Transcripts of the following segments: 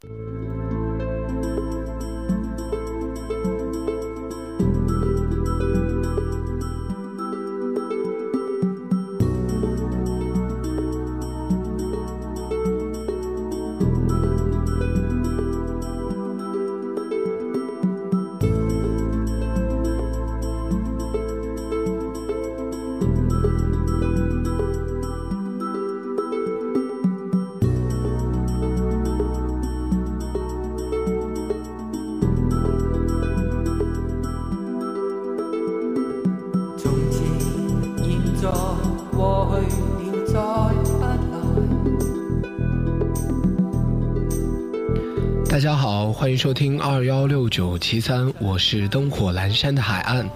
大大家好，欢迎收听二幺六九七三，我是灯火阑珊的海岸。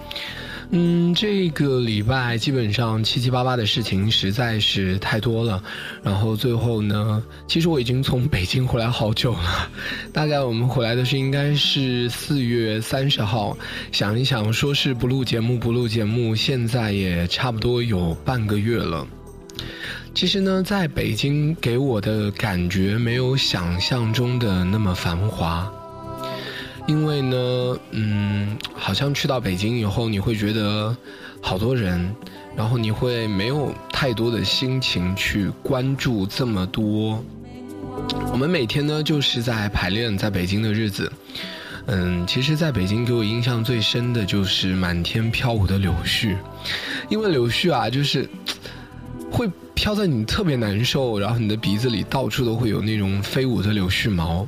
嗯，这个礼拜基本上七七八八的事情实在是太多了。然后最后呢，其实我已经从北京回来好久了，大概我们回来的是应该是四月三十号。想一想，说是不录节目不录节目，现在也差不多有半个月了。其实呢，在北京给我的感觉没有想象中的那么繁华，因为呢，嗯，好像去到北京以后，你会觉得好多人，然后你会没有太多的心情去关注这么多。我们每天呢就是在排练在北京的日子，嗯，其实在北京给我印象最深的就是满天飘舞的柳絮，因为柳絮啊，就是会。飘在你特别难受，然后你的鼻子里到处都会有那种飞舞的柳絮毛。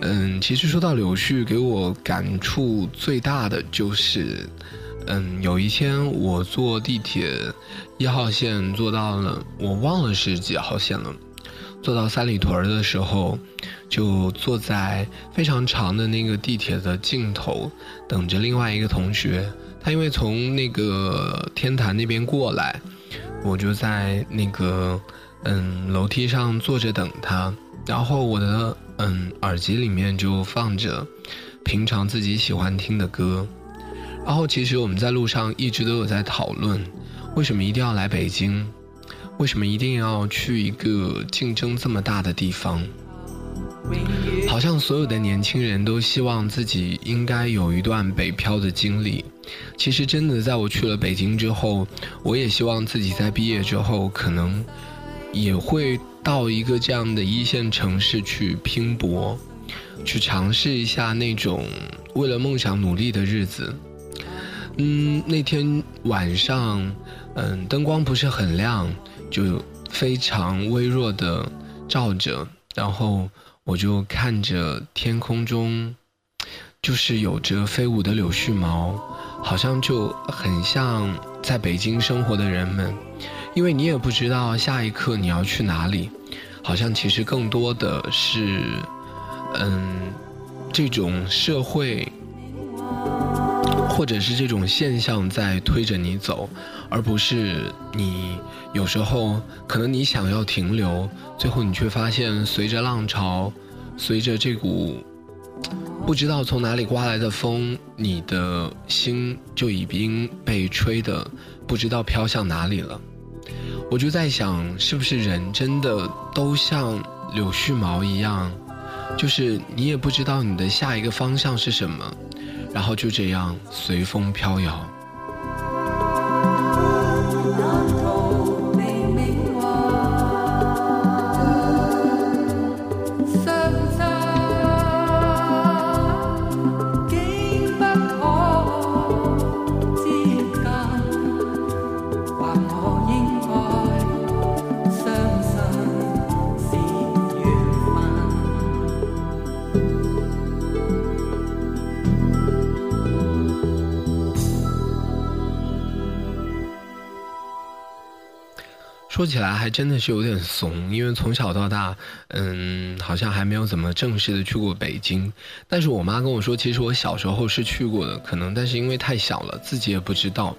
嗯，其实说到柳絮，给我感触最大的就是，嗯，有一天我坐地铁一号线坐到了，我忘了是几号线了，坐到三里屯的时候，就坐在非常长的那个地铁的尽头，等着另外一个同学，他因为从那个天坛那边过来。我就在那个嗯楼梯上坐着等他，然后我的嗯耳机里面就放着平常自己喜欢听的歌，然后其实我们在路上一直都有在讨论，为什么一定要来北京，为什么一定要去一个竞争这么大的地方？好像所有的年轻人都希望自己应该有一段北漂的经历。其实，真的在我去了北京之后，我也希望自己在毕业之后，可能也会到一个这样的一线城市去拼搏，去尝试一下那种为了梦想努力的日子。嗯，那天晚上，嗯，灯光不是很亮，就非常微弱的照着，然后我就看着天空中，就是有着飞舞的柳絮毛。好像就很像在北京生活的人们，因为你也不知道下一刻你要去哪里，好像其实更多的是，嗯，这种社会，或者是这种现象在推着你走，而不是你有时候可能你想要停留，最后你却发现随着浪潮，随着这股。不知道从哪里刮来的风，你的心就已经被吹得不知道飘向哪里了。我就在想，是不是人真的都像柳絮毛一样，就是你也不知道你的下一个方向是什么，然后就这样随风飘摇。说起来还真的是有点怂，因为从小到大，嗯，好像还没有怎么正式的去过北京。但是我妈跟我说，其实我小时候是去过的，可能但是因为太小了，自己也不知道。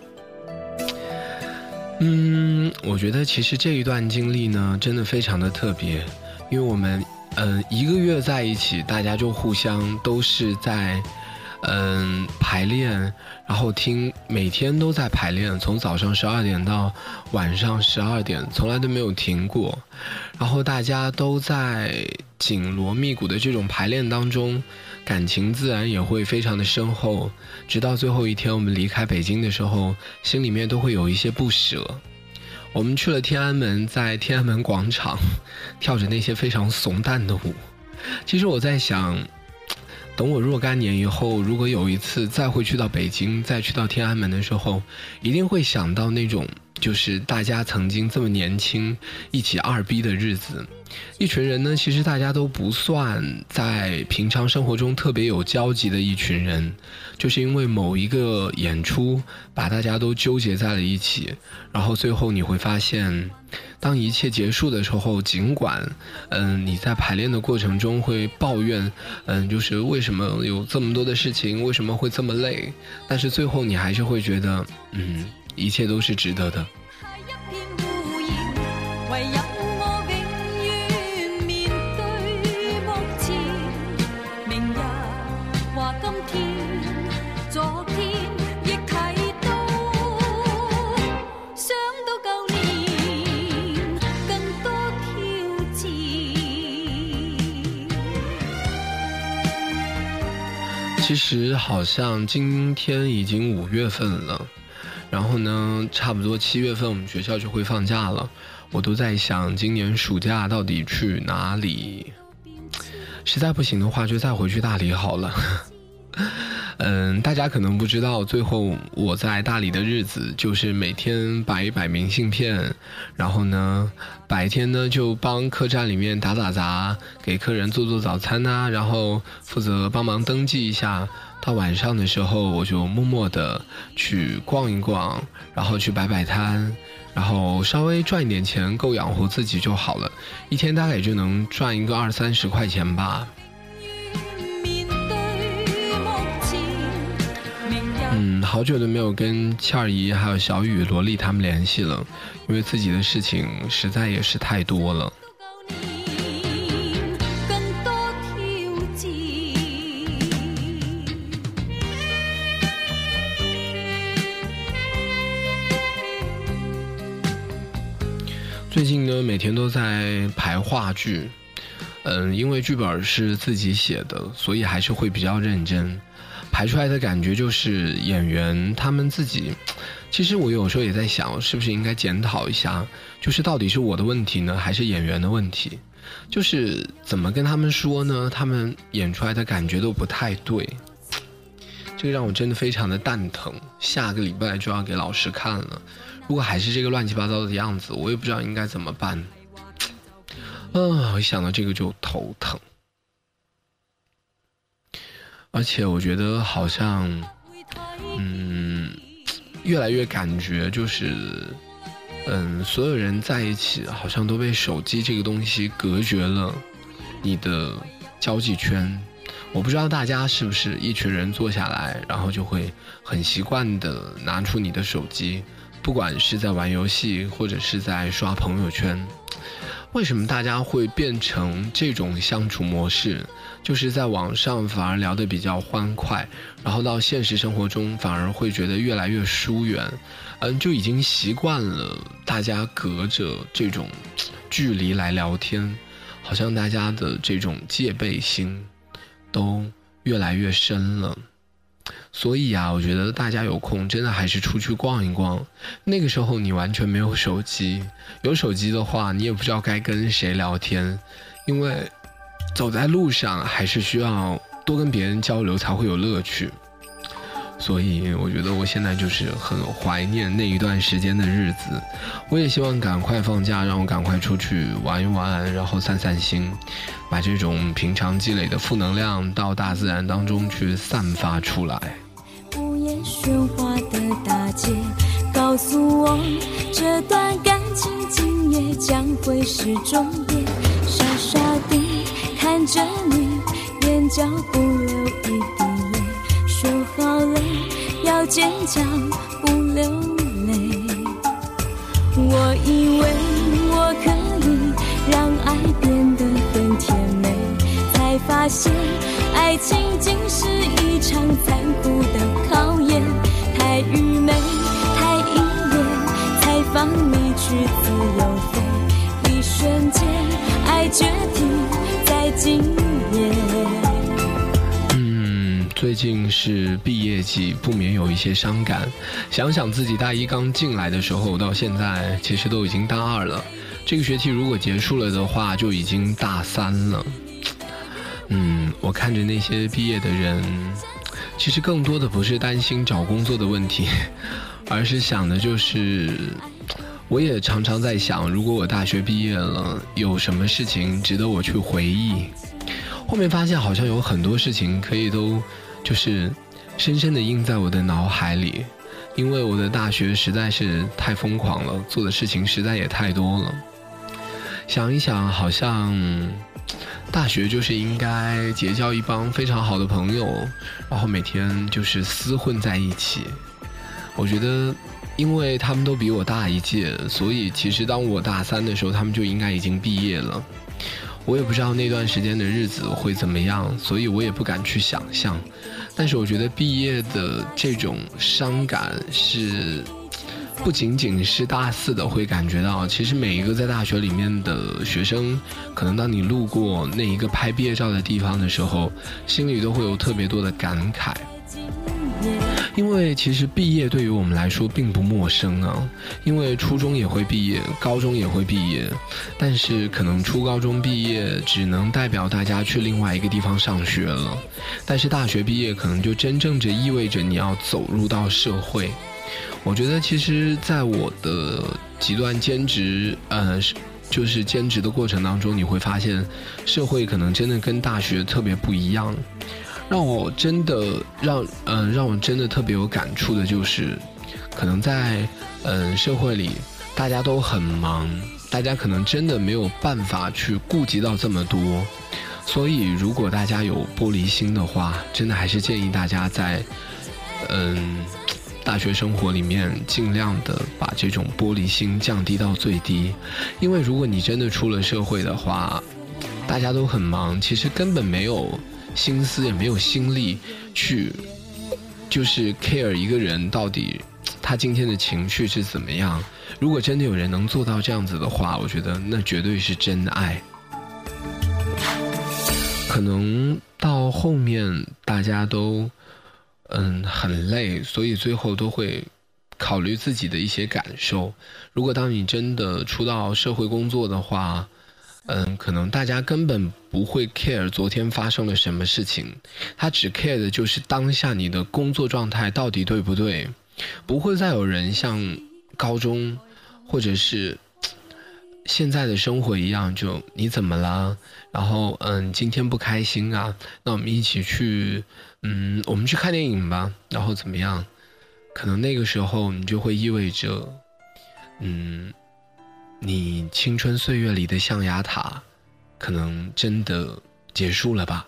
嗯，我觉得其实这一段经历呢，真的非常的特别，因为我们，嗯，一个月在一起，大家就互相都是在，嗯，排练，然后听每天都在排练，从早上十二点到晚上十二点，从来都没有停过。然后大家都在紧锣密鼓的这种排练当中，感情自然也会非常的深厚。直到最后一天我们离开北京的时候，心里面都会有一些不舍。我们去了天安门，在天安门广场跳着那些非常怂蛋的舞。其实我在想。等我若干年以后，如果有一次再会去到北京，再去到天安门的时候，一定会想到那种就是大家曾经这么年轻一起二逼的日子。一群人呢，其实大家都不算在平常生活中特别有交集的一群人，就是因为某一个演出把大家都纠结在了一起，然后最后你会发现。当一切结束的时候，尽管，嗯，你在排练的过程中会抱怨，嗯，就是为什么有这么多的事情，为什么会这么累，但是最后你还是会觉得，嗯，一切都是值得的。其实好像今天已经五月份了，然后呢，差不多七月份我们学校就会放假了。我都在想，今年暑假到底去哪里？实在不行的话，就再回去大理好了。嗯，大家可能不知道，最后我在大理的日子就是每天摆一摆明信片，然后呢，白天呢就帮客栈里面打打杂，给客人做做早餐呐，然后负责帮忙登记一下。到晚上的时候，我就默默的去逛一逛，然后去摆摆摊，然后稍微赚一点钱，够养活自己就好了。一天大概也就能赚一个二三十块钱吧。嗯，好久都没有跟倩儿姨还有小雨、萝莉他们联系了，因为自己的事情实在也是太多了。每天都在排话剧，嗯，因为剧本是自己写的，所以还是会比较认真。排出来的感觉就是演员他们自己，其实我有时候也在想，是不是应该检讨一下，就是到底是我的问题呢，还是演员的问题？就是怎么跟他们说呢？他们演出来的感觉都不太对，这个让我真的非常的蛋疼。下个礼拜就要给老师看了，如果还是这个乱七八糟的样子，我也不知道应该怎么办。啊，一想到这个就头疼。而且我觉得好像，嗯，越来越感觉就是，嗯，所有人在一起好像都被手机这个东西隔绝了你的交际圈。我不知道大家是不是一群人坐下来，然后就会很习惯的拿出你的手机，不管是在玩游戏或者是在刷朋友圈。为什么大家会变成这种相处模式？就是在网上反而聊得比较欢快，然后到现实生活中反而会觉得越来越疏远，嗯，就已经习惯了大家隔着这种距离来聊天，好像大家的这种戒备心都越来越深了。所以啊，我觉得大家有空真的还是出去逛一逛。那个时候你完全没有手机，有手机的话你也不知道该跟谁聊天，因为走在路上还是需要多跟别人交流才会有乐趣。所以我觉得我现在就是很怀念那一段时间的日子。我也希望赶快放假，让我赶快出去玩一玩，然后散散心，把这种平常积累的负能量到大自然当中去散发出来。午夜喧哗的大街，告诉我这段感情今夜将会是终点。傻傻地看着你，眼角不流一滴，好了要坚强不流泪。我以为我可以让爱变得很甜美，才发现。爱情竟是一场残酷的考验，太愚昧，太依恋，才放你去自由飞。一瞬间，爱决堤在今夜。最近是毕业季，不免有一些伤感。想想自己大一刚进来的时候，到现在其实都已经大二了。这个学期如果结束了的话，就已经大三了。嗯，我看着那些毕业的人，其实更多的不是担心找工作的问题，而是想的就是，我也常常在想，如果我大学毕业了，有什么事情值得我去回忆？后面发现好像有很多事情可以都，就是深深的印在我的脑海里，因为我的大学实在是太疯狂了，做的事情实在也太多了。想一想，好像大学就是应该结交一帮非常好的朋友，然后每天就是厮混在一起。我觉得，因为他们都比我大一届，所以其实当我大三的时候，他们就应该已经毕业了。我也不知道那段时间的日子会怎么样，所以我也不敢去想象。但是我觉得毕业的这种伤感是。不仅仅是大四的会感觉到，其实每一个在大学里面的学生，可能当你路过那一个拍毕业照的地方的时候，心里都会有特别多的感慨。因为其实毕业对于我们来说并不陌生啊，因为初中也会毕业，高中也会毕业，但是可能初高中毕业只能代表大家去另外一个地方上学了，但是大学毕业可能就真正着意味着你要走入到社会。我觉得，其实，在我的几段兼职，呃，就是兼职的过程当中，你会发现，社会可能真的跟大学特别不一样。让我真的让，嗯，让我真的特别有感触的就是，可能在，嗯，社会里，大家都很忙，大家可能真的没有办法去顾及到这么多。所以，如果大家有玻璃心的话，真的还是建议大家在，嗯。大学生活里面，尽量的把这种玻璃心降低到最低，因为如果你真的出了社会的话，大家都很忙，其实根本没有心思，也没有心力去，就是 care 一个人到底他今天的情绪是怎么样。如果真的有人能做到这样子的话，我觉得那绝对是真爱。可能到后面大家都。嗯，很累，所以最后都会考虑自己的一些感受。如果当你真的出到社会工作的话，嗯，可能大家根本不会 care 昨天发生了什么事情，他只 care 的就是当下你的工作状态到底对不对。不会再有人像高中或者是现在的生活一样，就你怎么了？然后嗯，今天不开心啊，那我们一起去。嗯，我们去看电影吧，然后怎么样？可能那个时候你就会意味着，嗯，你青春岁月里的象牙塔，可能真的结束了吧。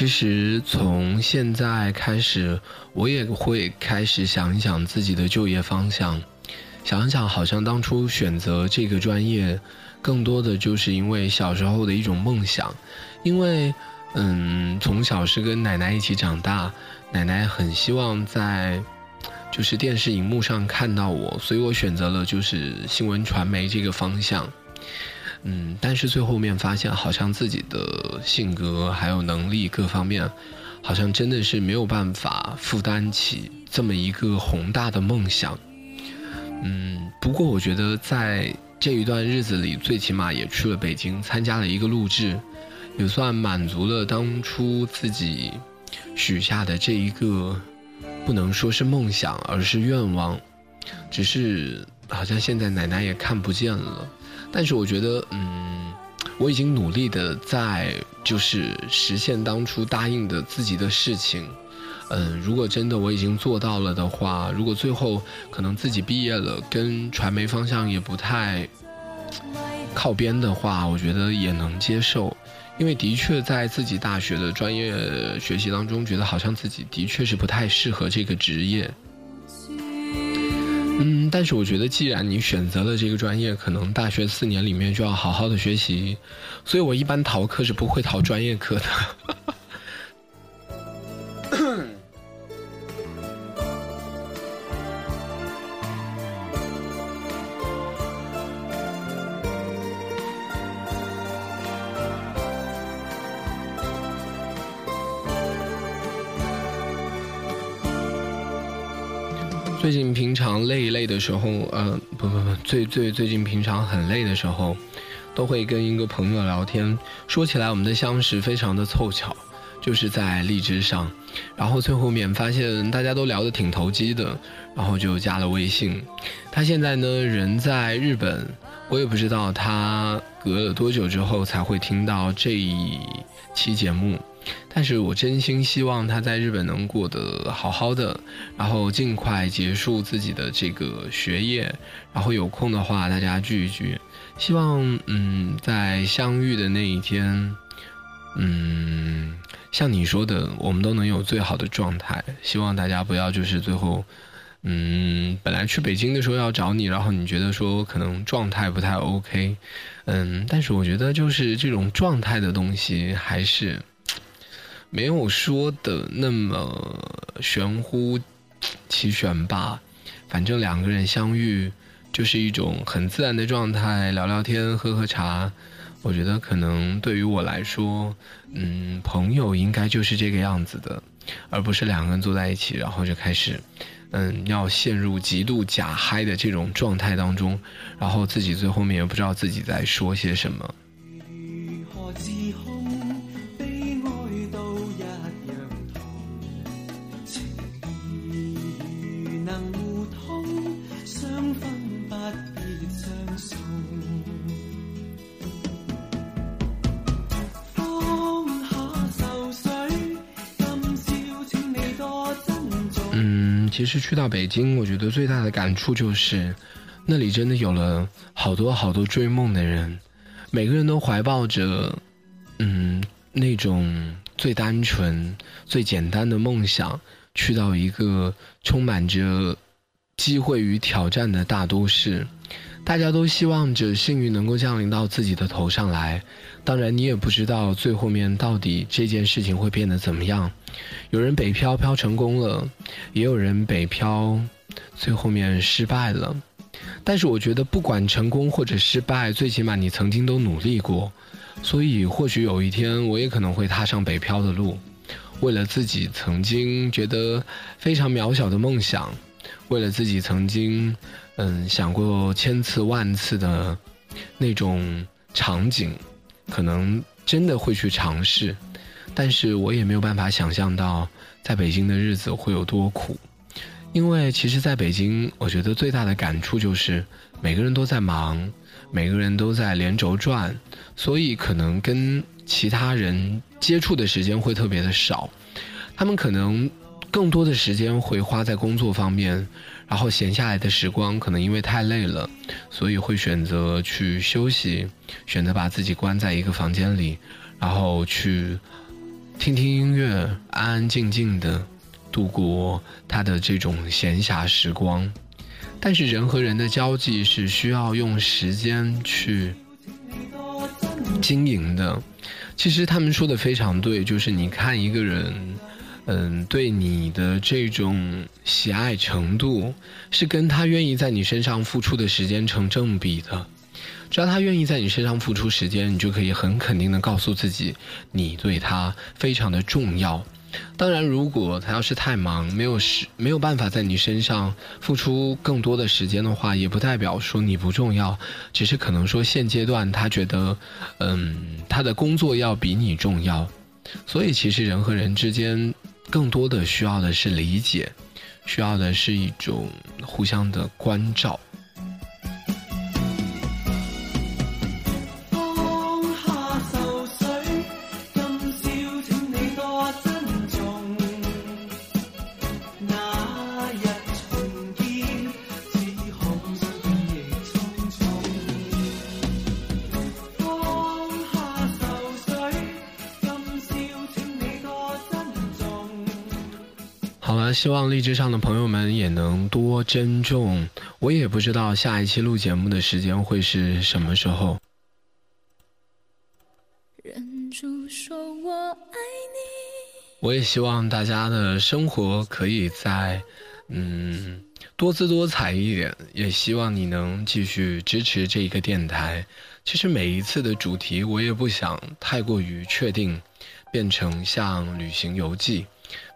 其实从现在开始，我也会开始想一想自己的就业方向，想一想，好像当初选择这个专业，更多的就是因为小时候的一种梦想，因为，嗯，从小是跟奶奶一起长大，奶奶很希望在，就是电视荧幕上看到我，所以我选择了就是新闻传媒这个方向。嗯，但是最后面发现，好像自己的性格还有能力各方面，好像真的是没有办法负担起这么一个宏大的梦想。嗯，不过我觉得在这一段日子里，最起码也去了北京参加了一个录制，也算满足了当初自己许下的这一个，不能说是梦想，而是愿望。只是好像现在奶奶也看不见了，但是我觉得，嗯，我已经努力的在就是实现当初答应的自己的事情。嗯，如果真的我已经做到了的话，如果最后可能自己毕业了，跟传媒方向也不太靠边的话，我觉得也能接受，因为的确在自己大学的专业学习当中，觉得好像自己的确是不太适合这个职业。嗯，但是我觉得既然你选择了这个专业，可能大学四年里面就要好好的学习，所以我一般逃课是不会逃专业课的。最近平常累一累的时候，呃，不不不，最最最近平常很累的时候，都会跟一个朋友聊天。说起来，我们的相识非常的凑巧，就是在荔枝上，然后最后面发现大家都聊得挺投机的，然后就加了微信。他现在呢人在日本，我也不知道他隔了多久之后才会听到这一期节目。但是我真心希望他在日本能过得好好的，然后尽快结束自己的这个学业，然后有空的话大家聚一聚。希望嗯，在相遇的那一天，嗯，像你说的，我们都能有最好的状态。希望大家不要就是最后，嗯，本来去北京的时候要找你，然后你觉得说可能状态不太 OK，嗯，但是我觉得就是这种状态的东西还是。没有说的那么玄乎其玄吧，反正两个人相遇就是一种很自然的状态，聊聊天，喝喝茶。我觉得可能对于我来说，嗯，朋友应该就是这个样子的，而不是两个人坐在一起，然后就开始，嗯，要陷入极度假嗨的这种状态当中，然后自己最后面也不知道自己在说些什么。其实去到北京，我觉得最大的感触就是，那里真的有了好多好多追梦的人，每个人都怀抱着，嗯，那种最单纯、最简单的梦想，去到一个充满着机会与挑战的大都市。大家都希望着幸运能够降临到自己的头上来，当然你也不知道最后面到底这件事情会变得怎么样。有人北漂漂成功了，也有人北漂最后面失败了。但是我觉得不管成功或者失败，最起码你曾经都努力过。所以或许有一天我也可能会踏上北漂的路，为了自己曾经觉得非常渺小的梦想，为了自己曾经。嗯，想过千次万次的那种场景，可能真的会去尝试，但是我也没有办法想象到在北京的日子会有多苦，因为其实在北京，我觉得最大的感触就是每个人都在忙，每个人都在连轴转，所以可能跟其他人接触的时间会特别的少，他们可能更多的时间会花在工作方面。然后闲下来的时光，可能因为太累了，所以会选择去休息，选择把自己关在一个房间里，然后去听听音乐，安安静静的度过他的这种闲暇时光。但是人和人的交际是需要用时间去经营的。其实他们说的非常对，就是你看一个人。嗯，对你的这种喜爱程度，是跟他愿意在你身上付出的时间成正比的。只要他愿意在你身上付出时间，你就可以很肯定的告诉自己，你对他非常的重要。当然，如果他要是太忙，没有时没有办法在你身上付出更多的时间的话，也不代表说你不重要，只是可能说现阶段他觉得，嗯，他的工作要比你重要。所以，其实人和人之间，更多的需要的是理解，需要的是一种互相的关照。希望荔枝上的朋友们也能多珍重。我也不知道下一期录节目的时间会是什么时候。忍住说我爱你。我也希望大家的生活可以在，嗯，多姿多彩一点。也希望你能继续支持这一个电台。其实每一次的主题，我也不想太过于确定，变成像旅行游记。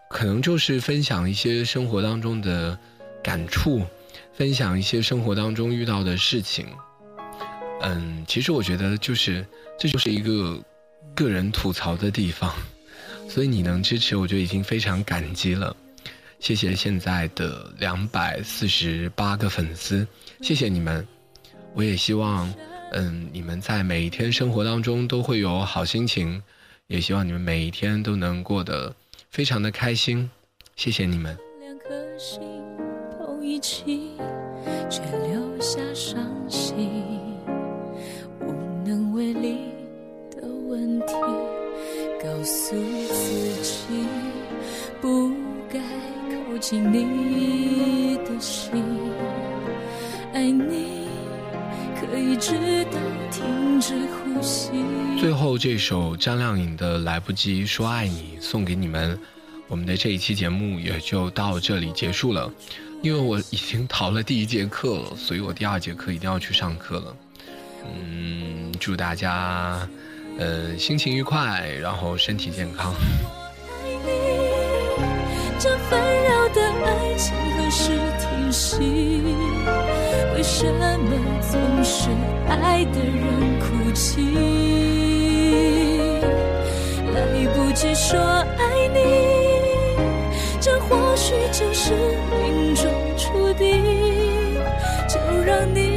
可能就是分享一些生活当中的感触，分享一些生活当中遇到的事情。嗯，其实我觉得就是这就是一个个人吐槽的地方，所以你能支持，我就已经非常感激了。谢谢现在的两百四十八个粉丝，谢谢你们。我也希望，嗯，你们在每一天生活当中都会有好心情，也希望你们每一天都能过得。非常的开心，谢谢你们。两颗心碰一起，却留下伤心，无能为力的问题，告诉自己不该靠近你的心，爱你可以直到停止呼吸。最后这首张靓颖的《来不及说爱你》送给你们，我们的这一期节目也就到这里结束了。因为我已经逃了第一节课了，所以我第二节课一定要去上课了。嗯，祝大家，呃，心情愉快，然后身体健康。这纷扰的爱情何时停息？为什么总是爱的人哭泣？来不及说爱你，这或许就是命中注定，就让你。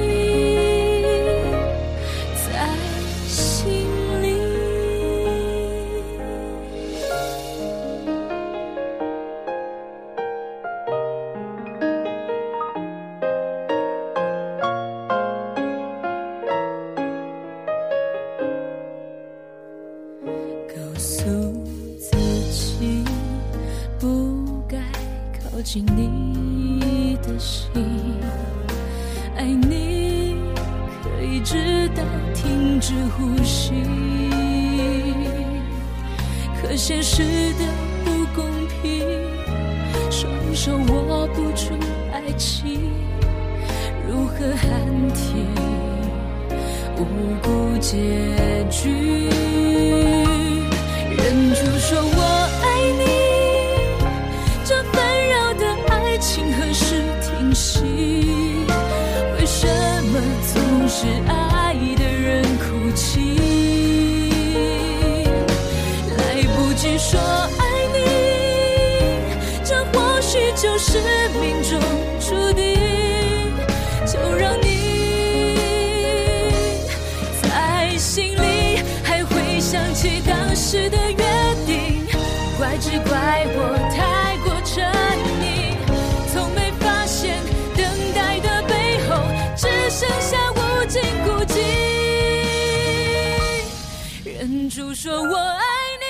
忍住说我爱你。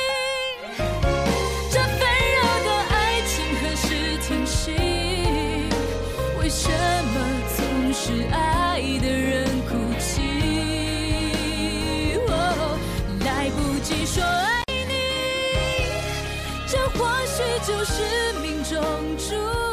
这纷扰的爱情何时停息？为什么总是爱的人哭泣？来不及说爱你，这或许就是命中注定。